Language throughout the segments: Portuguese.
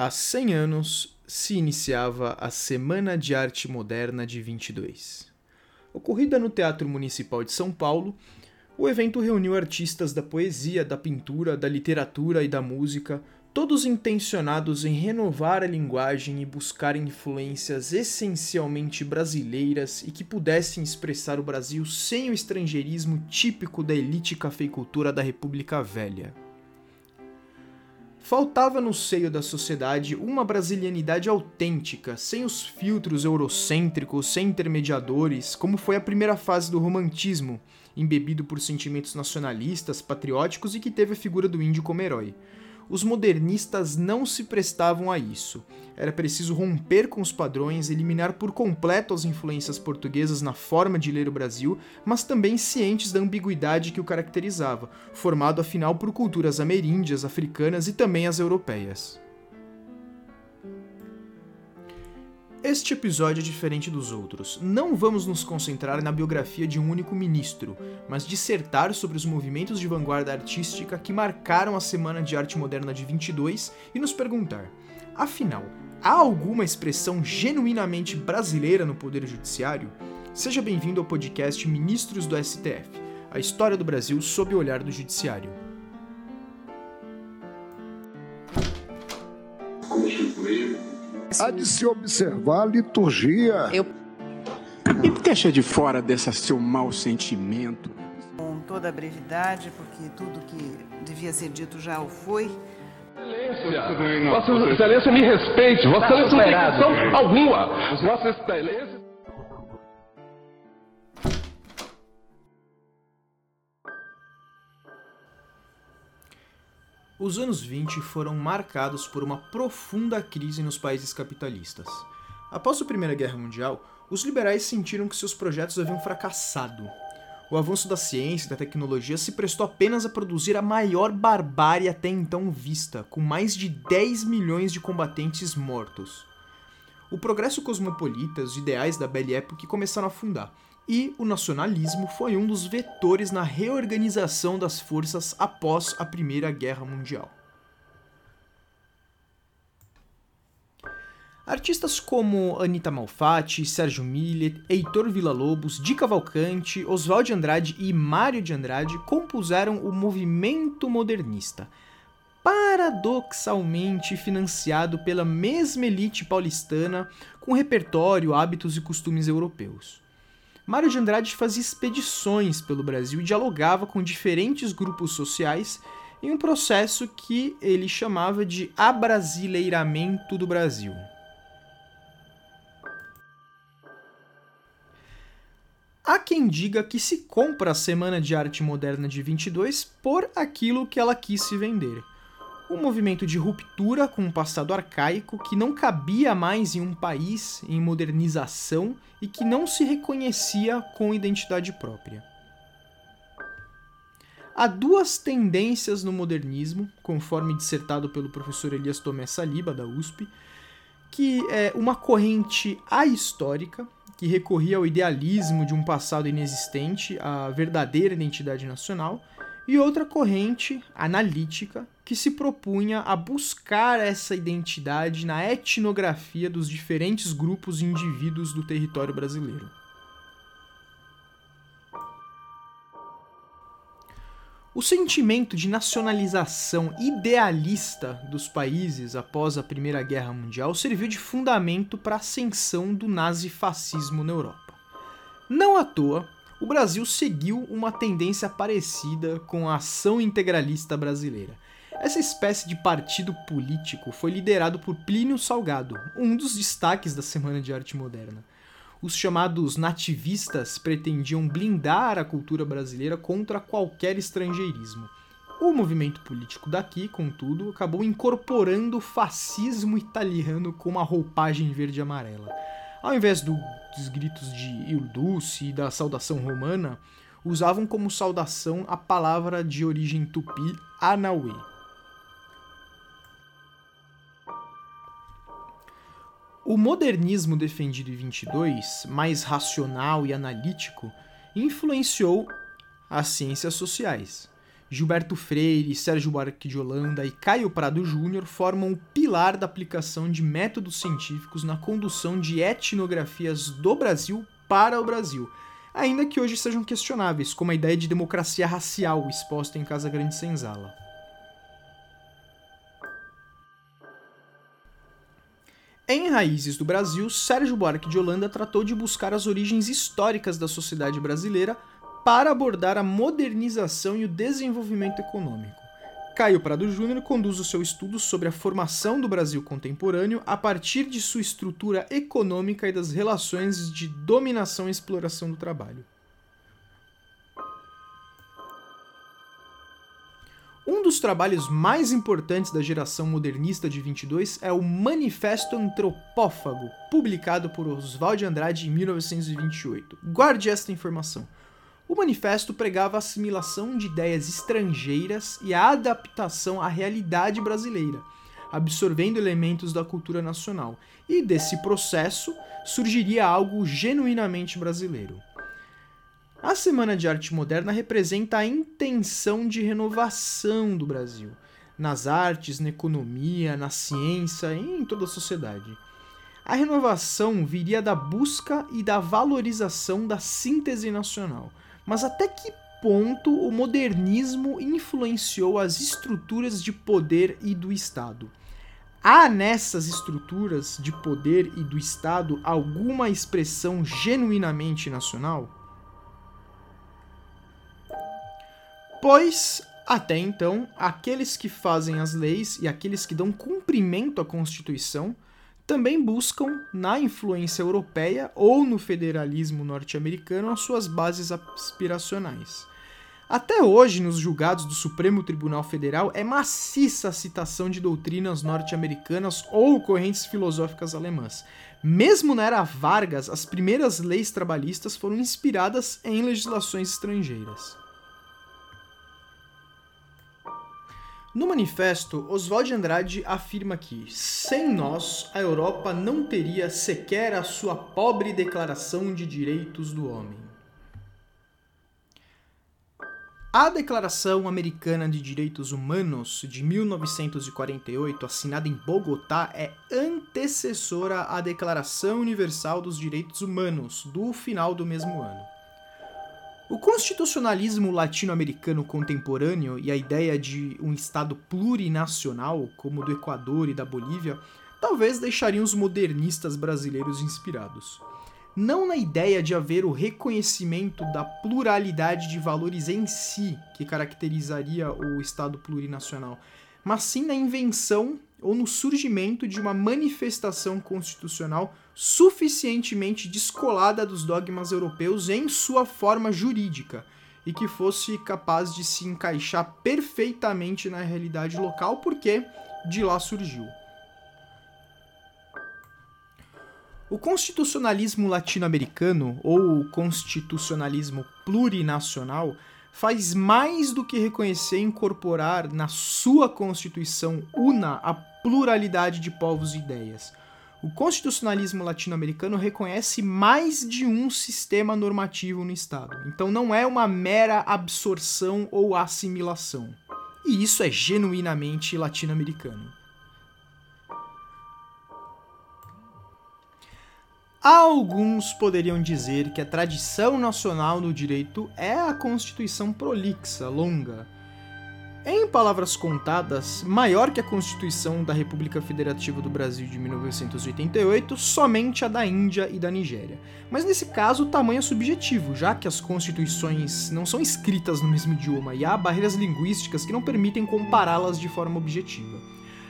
Há 100 anos se iniciava a Semana de Arte Moderna de 22. Ocorrida no Teatro Municipal de São Paulo, o evento reuniu artistas da poesia, da pintura, da literatura e da música, todos intencionados em renovar a linguagem e buscar influências essencialmente brasileiras e que pudessem expressar o Brasil sem o estrangeirismo típico da elite cafeicultura da República Velha. Faltava no seio da sociedade uma brasilianidade autêntica, sem os filtros eurocêntricos, sem intermediadores, como foi a primeira fase do romantismo, embebido por sentimentos nacionalistas, patrióticos e que teve a figura do índio como herói os modernistas não se prestavam a isso. Era preciso romper com os padrões, eliminar por completo as influências portuguesas na forma de ler o Brasil, mas também cientes da ambiguidade que o caracterizava, formado afinal por culturas ameríndias, africanas e também as europeias. Este episódio é diferente dos outros. Não vamos nos concentrar na biografia de um único ministro, mas dissertar sobre os movimentos de vanguarda artística que marcaram a Semana de Arte Moderna de 22 e nos perguntar: afinal, há alguma expressão genuinamente brasileira no Poder Judiciário? Seja bem-vindo ao podcast Ministros do STF a história do Brasil sob o olhar do Judiciário. Há de se observar a liturgia. Eu... E deixa de fora desse seu mau sentimento. Com toda a brevidade, porque tudo que devia ser dito já o foi. Excelência, Vossa Excelência me respeite, Vossa Excelência não tem questão alguma. Vossa Excelência. Os anos 20 foram marcados por uma profunda crise nos países capitalistas. Após a Primeira Guerra Mundial, os liberais sentiram que seus projetos haviam fracassado. O avanço da ciência e da tecnologia se prestou apenas a produzir a maior barbárie até então vista, com mais de 10 milhões de combatentes mortos. O progresso cosmopolita os ideais da Belle Époque começaram a afundar, e o nacionalismo foi um dos vetores na reorganização das forças após a Primeira Guerra Mundial. Artistas como Anita Malfatti, Sérgio Millet, Heitor Villa-Lobos, Di Cavalcante, Oswald de Andrade e Mário de Andrade compuseram o movimento modernista, paradoxalmente financiado pela mesma elite paulistana com repertório, hábitos e costumes europeus. Mário de Andrade fazia expedições pelo Brasil e dialogava com diferentes grupos sociais em um processo que ele chamava de abrasileiramento do Brasil. Há quem diga que se compra a Semana de Arte Moderna de 22 por aquilo que ela quis se vender um movimento de ruptura com um passado arcaico que não cabia mais em um país em modernização e que não se reconhecia com identidade própria. Há duas tendências no modernismo, conforme dissertado pelo professor Elias Tomé Saliba, da USP, que é uma corrente ahistórica, que recorria ao idealismo de um passado inexistente, à verdadeira identidade nacional, e outra corrente analítica, que se propunha a buscar essa identidade na etnografia dos diferentes grupos e indivíduos do território brasileiro. O sentimento de nacionalização idealista dos países após a Primeira Guerra Mundial serviu de fundamento para a ascensão do nazifascismo na Europa. Não à toa, o Brasil seguiu uma tendência parecida com a ação integralista brasileira essa espécie de partido político foi liderado por Plínio Salgado, um dos destaques da Semana de Arte Moderna. Os chamados nativistas pretendiam blindar a cultura brasileira contra qualquer estrangeirismo. O movimento político daqui, contudo, acabou incorporando o fascismo italiano com uma roupagem verde e amarela. Ao invés do, dos gritos de Il Duce e da saudação romana, usavam como saudação a palavra de origem tupi Anauê. O modernismo defendido em 22, mais racional e analítico, influenciou as ciências sociais. Gilberto Freire, Sérgio Buarque de Holanda e Caio Prado Júnior formam o pilar da aplicação de métodos científicos na condução de etnografias do Brasil para o Brasil, ainda que hoje sejam questionáveis, como a ideia de democracia racial exposta em Casa Grande Senzala. Em Raízes do Brasil, Sérgio Buarque de Holanda tratou de buscar as origens históricas da sociedade brasileira para abordar a modernização e o desenvolvimento econômico. Caio Prado Júnior conduz o seu estudo sobre a formação do Brasil contemporâneo a partir de sua estrutura econômica e das relações de dominação e exploração do trabalho. Um dos trabalhos mais importantes da geração modernista de 22 é o Manifesto Antropófago, publicado por Oswald de Andrade em 1928. Guarde esta informação. O manifesto pregava a assimilação de ideias estrangeiras e a adaptação à realidade brasileira, absorvendo elementos da cultura nacional, e desse processo surgiria algo genuinamente brasileiro. A Semana de Arte Moderna representa a intenção de renovação do Brasil, nas artes, na economia, na ciência e em toda a sociedade. A renovação viria da busca e da valorização da síntese nacional, mas até que ponto o modernismo influenciou as estruturas de poder e do Estado? Há nessas estruturas de poder e do Estado alguma expressão genuinamente nacional? Pois, até então, aqueles que fazem as leis e aqueles que dão cumprimento à Constituição também buscam, na influência europeia ou no federalismo norte-americano, as suas bases aspiracionais. Até hoje, nos julgados do Supremo Tribunal Federal, é maciça a citação de doutrinas norte-americanas ou correntes filosóficas alemãs. Mesmo na era Vargas, as primeiras leis trabalhistas foram inspiradas em legislações estrangeiras. No manifesto, Oswald de Andrade afirma que, sem nós, a Europa não teria sequer a sua pobre Declaração de Direitos do Homem. A Declaração Americana de Direitos Humanos de 1948, assinada em Bogotá, é antecessora à Declaração Universal dos Direitos Humanos, do final do mesmo ano. O constitucionalismo latino-americano contemporâneo e a ideia de um Estado plurinacional, como o do Equador e da Bolívia, talvez deixariam os modernistas brasileiros inspirados. Não na ideia de haver o reconhecimento da pluralidade de valores em si que caracterizaria o Estado plurinacional, mas sim na invenção ou no surgimento de uma manifestação constitucional suficientemente descolada dos dogmas europeus em sua forma jurídica e que fosse capaz de se encaixar perfeitamente na realidade local, porque de lá surgiu. O constitucionalismo latino-americano, ou o constitucionalismo plurinacional, faz mais do que reconhecer e incorporar na sua Constituição una a pluralidade de povos e ideias. O constitucionalismo latino-americano reconhece mais de um sistema normativo no Estado, então não é uma mera absorção ou assimilação. E isso é genuinamente latino-americano. Alguns poderiam dizer que a tradição nacional no direito é a Constituição prolixa, longa. Em palavras contadas, maior que a Constituição da República Federativa do Brasil de 1988, somente a da Índia e da Nigéria. Mas nesse caso, o tamanho é subjetivo, já que as constituições não são escritas no mesmo idioma e há barreiras linguísticas que não permitem compará-las de forma objetiva.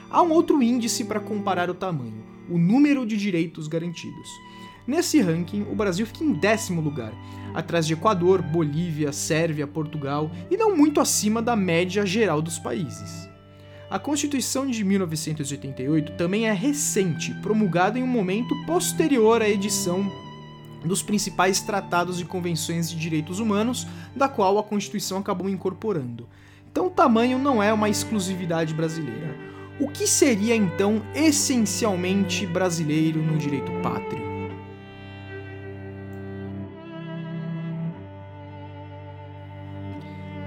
Há um outro índice para comparar o tamanho: o número de direitos garantidos. Nesse ranking, o Brasil fica em décimo lugar, atrás de Equador, Bolívia, Sérvia, Portugal e não muito acima da média geral dos países. A Constituição de 1988 também é recente, promulgada em um momento posterior à edição dos principais tratados e convenções de direitos humanos, da qual a Constituição acabou incorporando. Então, o tamanho não é uma exclusividade brasileira. O que seria então essencialmente brasileiro no direito pátrio?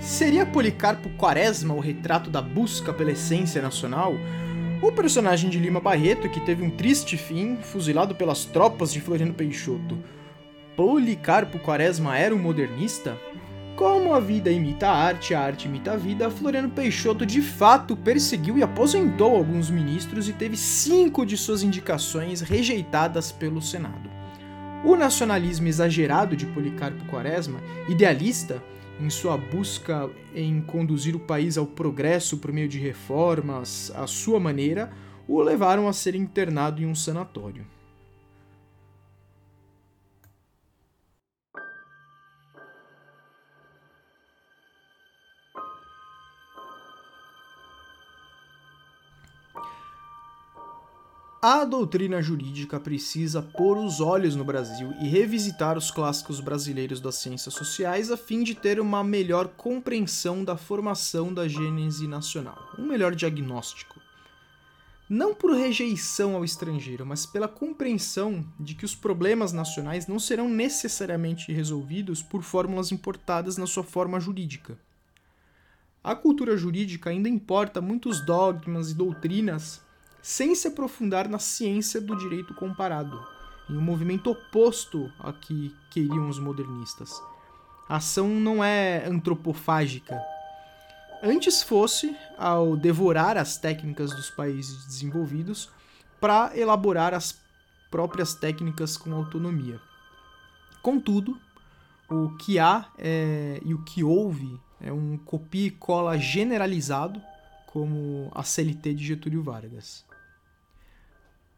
Seria Policarpo Quaresma o retrato da busca pela essência nacional? O personagem de Lima Barreto, que teve um triste fim, fuzilado pelas tropas de Floriano Peixoto. Policarpo Quaresma era um modernista? Como a vida imita a arte, a arte imita a vida, Floriano Peixoto de fato perseguiu e aposentou alguns ministros e teve cinco de suas indicações rejeitadas pelo Senado. O nacionalismo exagerado de Policarpo Quaresma, idealista, em sua busca em conduzir o país ao progresso por meio de reformas à sua maneira, o levaram a ser internado em um sanatório. A doutrina jurídica precisa pôr os olhos no Brasil e revisitar os clássicos brasileiros das ciências sociais a fim de ter uma melhor compreensão da formação da gênese nacional, um melhor diagnóstico. Não por rejeição ao estrangeiro, mas pela compreensão de que os problemas nacionais não serão necessariamente resolvidos por fórmulas importadas na sua forma jurídica. A cultura jurídica ainda importa muitos dogmas e doutrinas sem se aprofundar na ciência do direito comparado, em um movimento oposto a que queriam os modernistas. A ação não é antropofágica. Antes fosse ao devorar as técnicas dos países desenvolvidos para elaborar as próprias técnicas com autonomia. Contudo, o que há é, e o que houve é um copia e cola generalizado, como a CLT de Getúlio Vargas.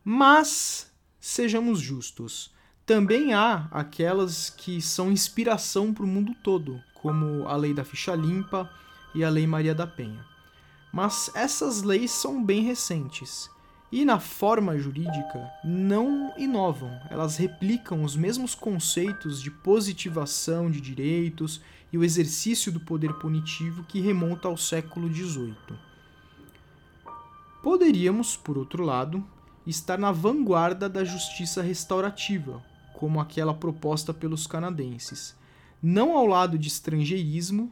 Mas, sejamos justos, também há aquelas que são inspiração para o mundo todo, como a Lei da Ficha Limpa e a Lei Maria da Penha. Mas essas leis são bem recentes e, na forma jurídica, não inovam, elas replicam os mesmos conceitos de positivação de direitos e o exercício do poder punitivo que remonta ao século XVIII. Poderíamos, por outro lado, estar na vanguarda da justiça restaurativa, como aquela proposta pelos canadenses, não ao lado de estrangeirismo,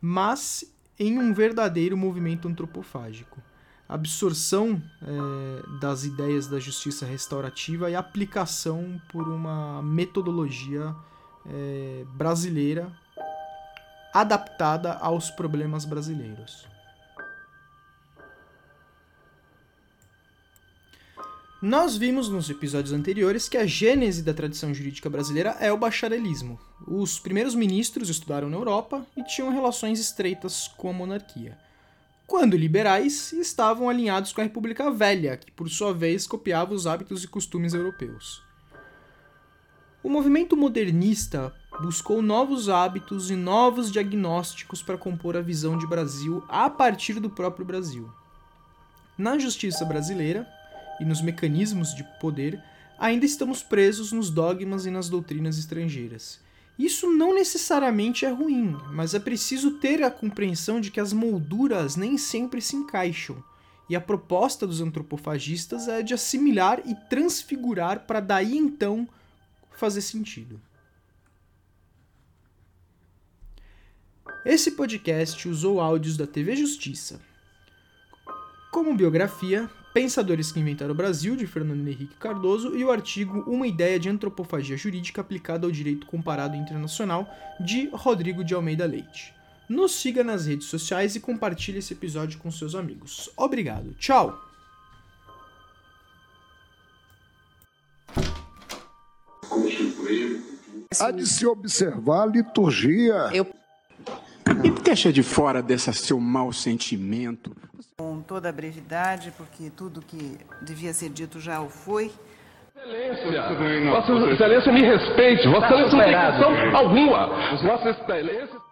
mas em um verdadeiro movimento antropofágico. Absorção é, das ideias da justiça restaurativa e aplicação por uma metodologia é, brasileira adaptada aos problemas brasileiros. Nós vimos nos episódios anteriores que a gênese da tradição jurídica brasileira é o bacharelismo. Os primeiros ministros estudaram na Europa e tinham relações estreitas com a monarquia. Quando liberais, estavam alinhados com a República Velha, que por sua vez copiava os hábitos e costumes europeus. O movimento modernista buscou novos hábitos e novos diagnósticos para compor a visão de Brasil a partir do próprio Brasil. Na justiça brasileira, e nos mecanismos de poder, ainda estamos presos nos dogmas e nas doutrinas estrangeiras. Isso não necessariamente é ruim, mas é preciso ter a compreensão de que as molduras nem sempre se encaixam, e a proposta dos antropofagistas é de assimilar e transfigurar para daí então fazer sentido. Esse podcast usou áudios da TV Justiça. Como biografia, Pensadores que Inventaram o Brasil, de Fernando Henrique Cardoso, e o artigo Uma Ideia de Antropofagia Jurídica Aplicada ao Direito Comparado Internacional, de Rodrigo de Almeida Leite. Nos siga nas redes sociais e compartilhe esse episódio com seus amigos. Obrigado, tchau! Há de se observar a liturgia. Eu deixa de fora desse seu mau sentimento. Com toda a brevidade, porque tudo que devia ser dito já o foi. Excelência, Vossa Excelência me respeite. Vossa Excelência não tem função alguma. Vossa Excelência.